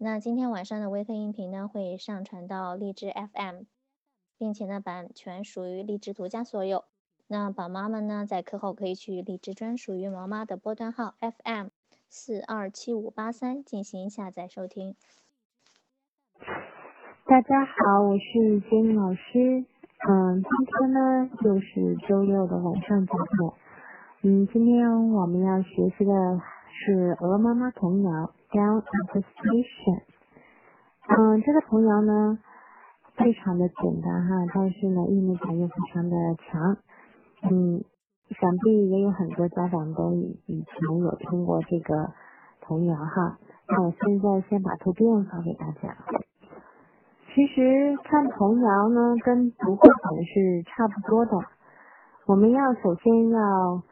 那今天晚上的微课音频呢，会上传到荔枝 FM，并且呢，版权属于荔枝独家所有。那宝妈们呢，在课后可以去荔枝专属于毛妈的波段号 FM 四二七五八三进行下载收听。大家好，我是金老师。嗯，今天呢就是周六的晚上节目。嗯，今天我们要学习的是鹅妈妈童谣。Down at the station，嗯，这个童谣呢非常的简单哈，但是呢意味感又非常的强，嗯，想必也有很多家长都以以前有听过这个童谣哈。那我现在先把图片发给大家。其实看童谣呢跟读绘本是差不多的，我们要首先要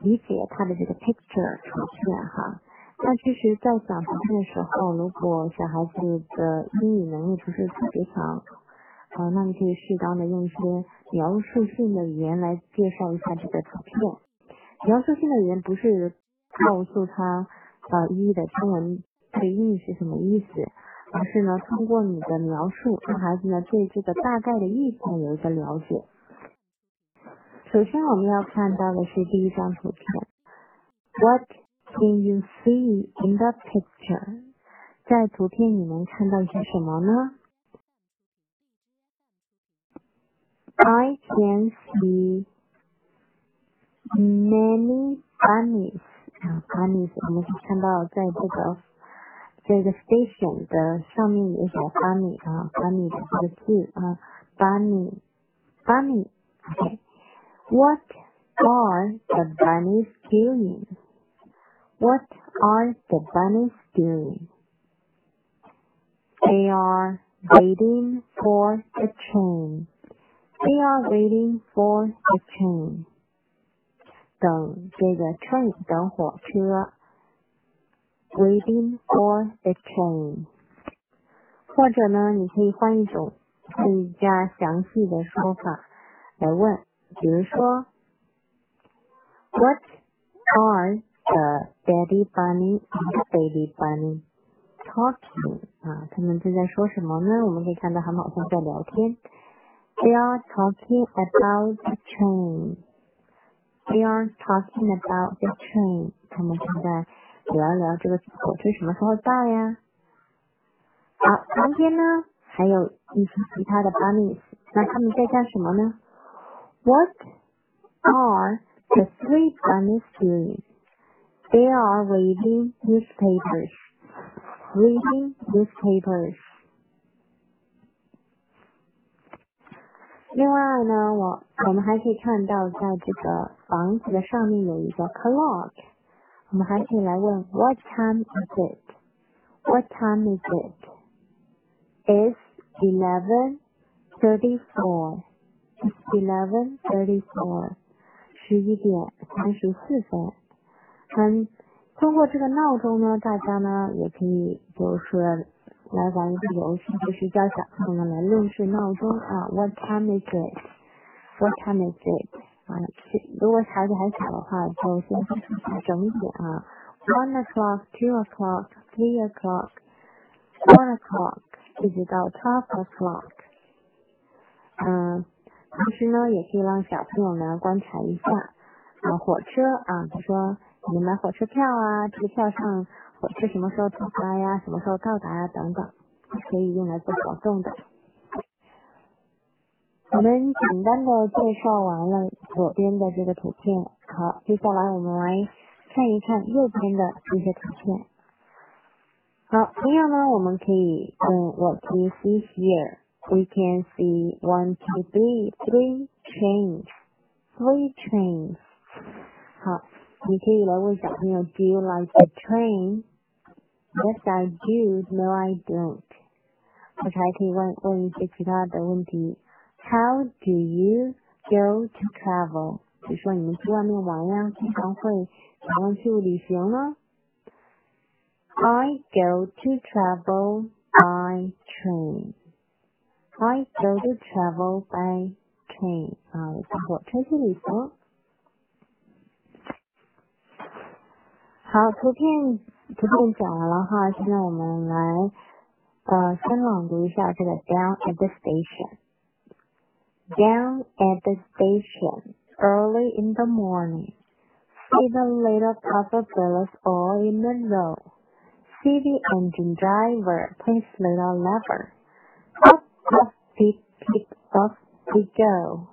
理解它的这个 picture 图片哈。那其实，在讲图片的时候，如果小孩子的英语能力不是特别强，呃，那你可以适当的用一些描述性的语言来介绍一下这个图片。描述性的语言不是告诉他呃一的中文对应是什么意思，而是呢通过你的描述，让孩子呢对这个大概的意思呢有一个了解。首先我们要看到的是第一张图片，What？，What？Can you see in the picture？在图片你能看到一些什么呢？I can see many bunnies。啊，bunnies，我们可以看到在这个这个 station 的上面有写 bunny 啊，bunny 的这个字啊，bunny，bunny。OK，What are the bunnies doing？What are the bunnies doing? They are waiting for the train. They are waiting for the train. 等这个 train 等火车。Waiting for the train。或者呢，你可以换一种更加详细的说法来问，比如说，What are the daddy bunny and baby bunny talking 啊，他们正在说什么呢？我们可以看到他们好像在聊天。They are talking about the train. They are talking about the train. 他们正在聊一聊这个火车什么时候到呀？好，旁边呢还有一些其他的 bunnies，那他们在干什么呢？What are the three bunnies doing? They are reading newspapers. Reading newspapers. 另外呢，我我们还可以看到，在这个房子的上面有一个 clock。我们还可以来问 What time is it? What time is it? It's eleven thirty-four. It's eleven thirty-four. 十一点三十四分。 嗯，通过这个闹钟呢，大家呢也可以就是来玩一个游戏，就是教小朋友们来认识闹钟啊。What time is it? What time is it? 啊，如果孩子还小的话，就先记一下整点啊。One o'clock, two o'clock, three o'clock, four o'clock，一直到 twelve o'clock。嗯，同时呢，也可以让小朋友呢观察一下啊火车啊，比如说。你买火车票啊，这个票上火车什么时候出发呀，什么时候到达呀，等等，可以用来做活动的。我们简单的介绍完了左边的这个图片，好，接下来我们来看一看右边的这些图片。好，同样呢，我们可以问 What do you see here? We can see one, two, three, three trains, three trains. 好。你可以来问小朋友，Do you like the train? Yes, I do. No, I don't. 或者还可以问问一些其他的问题。How do you go to travel? 比如说你们去外面玩呀，经常会怎样去旅行呢？I go to travel by train. I go to travel by train. 啊，我坐火车去旅行。 好，图片 图片讲完了哈，现在我们来呃先朗读一下这个 Down at the station。Down at the station, early in the morning, see the little puffer fellows all in a row. See the engine driver push little lever. Up, up, peep, peep, off we go.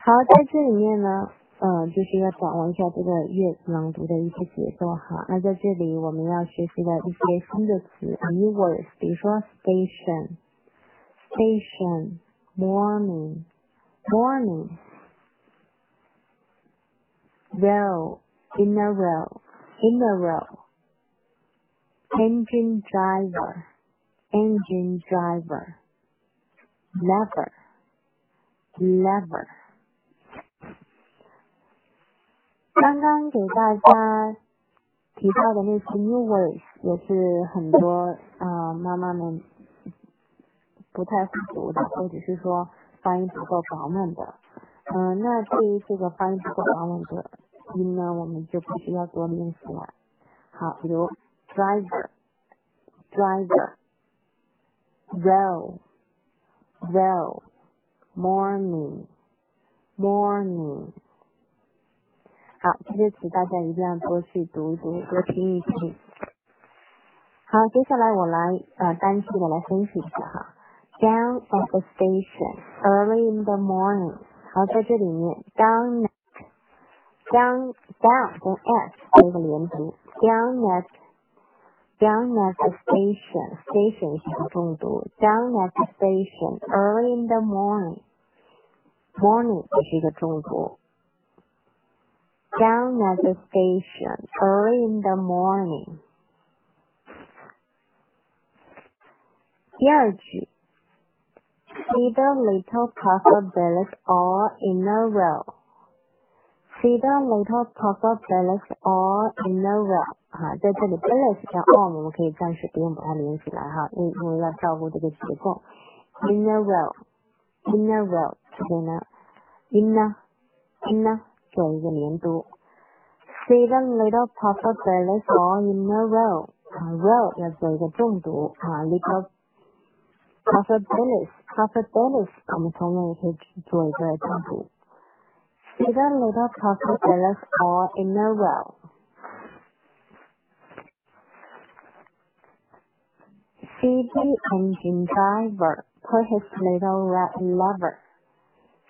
好，在这里面呢， 呃，就是要掌握一下这个阅朗读的一些节奏哈。那在这里我们要学习的一些新的词 new words，比如说 station。station, morning, morning. Row, in a row, in a row. Engine driver, engine driver. Lever, lever. 刚刚给大家提到的那些 new words 也是很多啊、呃、妈妈们不太会读的，或者是说发音不够饱满的，嗯，那对于这个发音不够饱满的音呢，我们就不需要多练习了。好，比如 driver，driver，row，row，morning，morning。好，这些词大家一定要多去读一读，多听一听。好，接下来我来呃单词的来分析一下哈。Down at the station early in the morning。好，在这里面，down at，down down 跟 at 做一个连读，down at down at the station station 是一个重读，down at the station early in the morning morning 也是一个重读 ，down at the station early in the morning。第二句。See the little puffer bells all in a row. See the little puffer bells all in a row. 哈，在这里 bells 加 all 我们可以暂时不用把它连起来哈，因因为要照顾这个结构。In a row, in a row 这边呢，in a in a 年度。Seven little puffer billies all in a row，啊，row 要做一个重读啊，little of bellies，puffer the little puff of bellies all in a See the engine driver put his little red lever。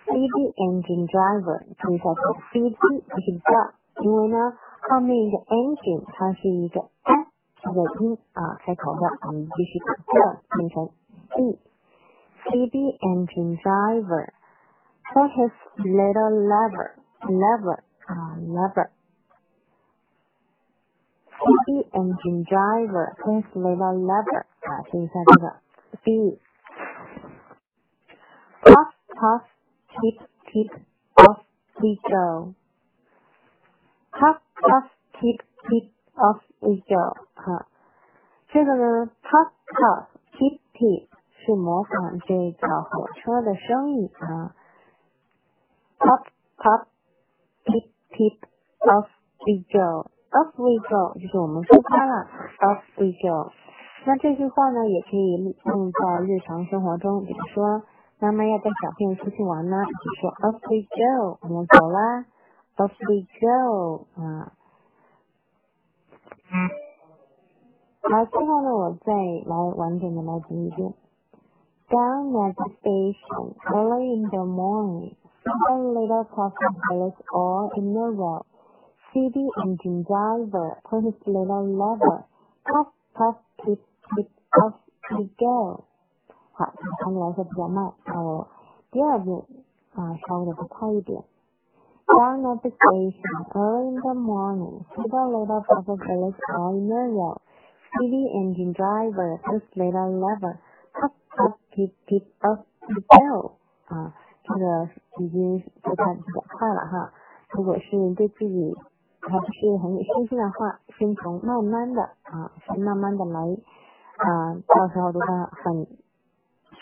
See the engine driver，注意一下这个 C D 不是 the，因为呢后面一个 engine 它是一个 a 这个音啊开头的，我们必须把 the 变成 e。CD engine driver put his little lever, lever, uh, lever. CD engine driver put his little lever, 啊，注意一下这个 B。Puff, puff, keep, keep, off we go. Puff, puff, keep, keep, off we go. 哈，这个呢，puff, puff, keep, keep。是模仿这个火车的声音啊，pop pop peep peep off we go off we go 就是我们出发了 off we go。那这句话呢，也可以用在日常生活中，比如说妈妈要带小朋友出去玩呢，就说 off we go，我们走啦，off we go 啊。好，最后呢，我再来完整的来读一遍。Down at the station early in the morning, several little coffee boys all in a row. See the engine driver put his little lever. Puff, puff, keep, keep, off we go. 好，相对来说比较慢。那我第二步啊，稍微的再快一点。Down at the station early in the morning, several little coffee boys all in a row. See the engine driver put his little lever. Up, keep, keep up, go 啊，这个已经不太比较快了哈。如果是对自己还不是很有信心的话，先从慢慢的啊，先慢慢的来啊，到时候都快很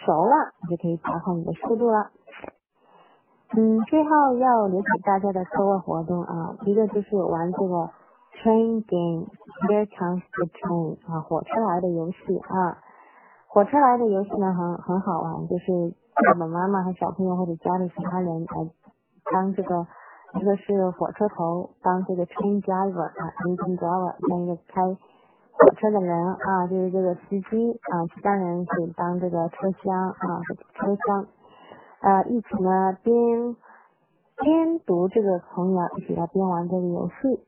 熟了，你就可以加快你的速度了。嗯，最后要留给大家的课外活动啊，一个就是玩这个 train game，Here comes the train 啊，火车来的游戏啊，火车来的游戏呢很很好玩，就是爸爸妈妈和小朋友或者家里其他人来当这个一个是火车头，当这个 train driver 啊，engine driver，当一个开火车的人啊，就是这个司机啊，其他人是当这个车厢啊车厢，呃，一起呢边边读这个童谣，一起来边玩这个游戏。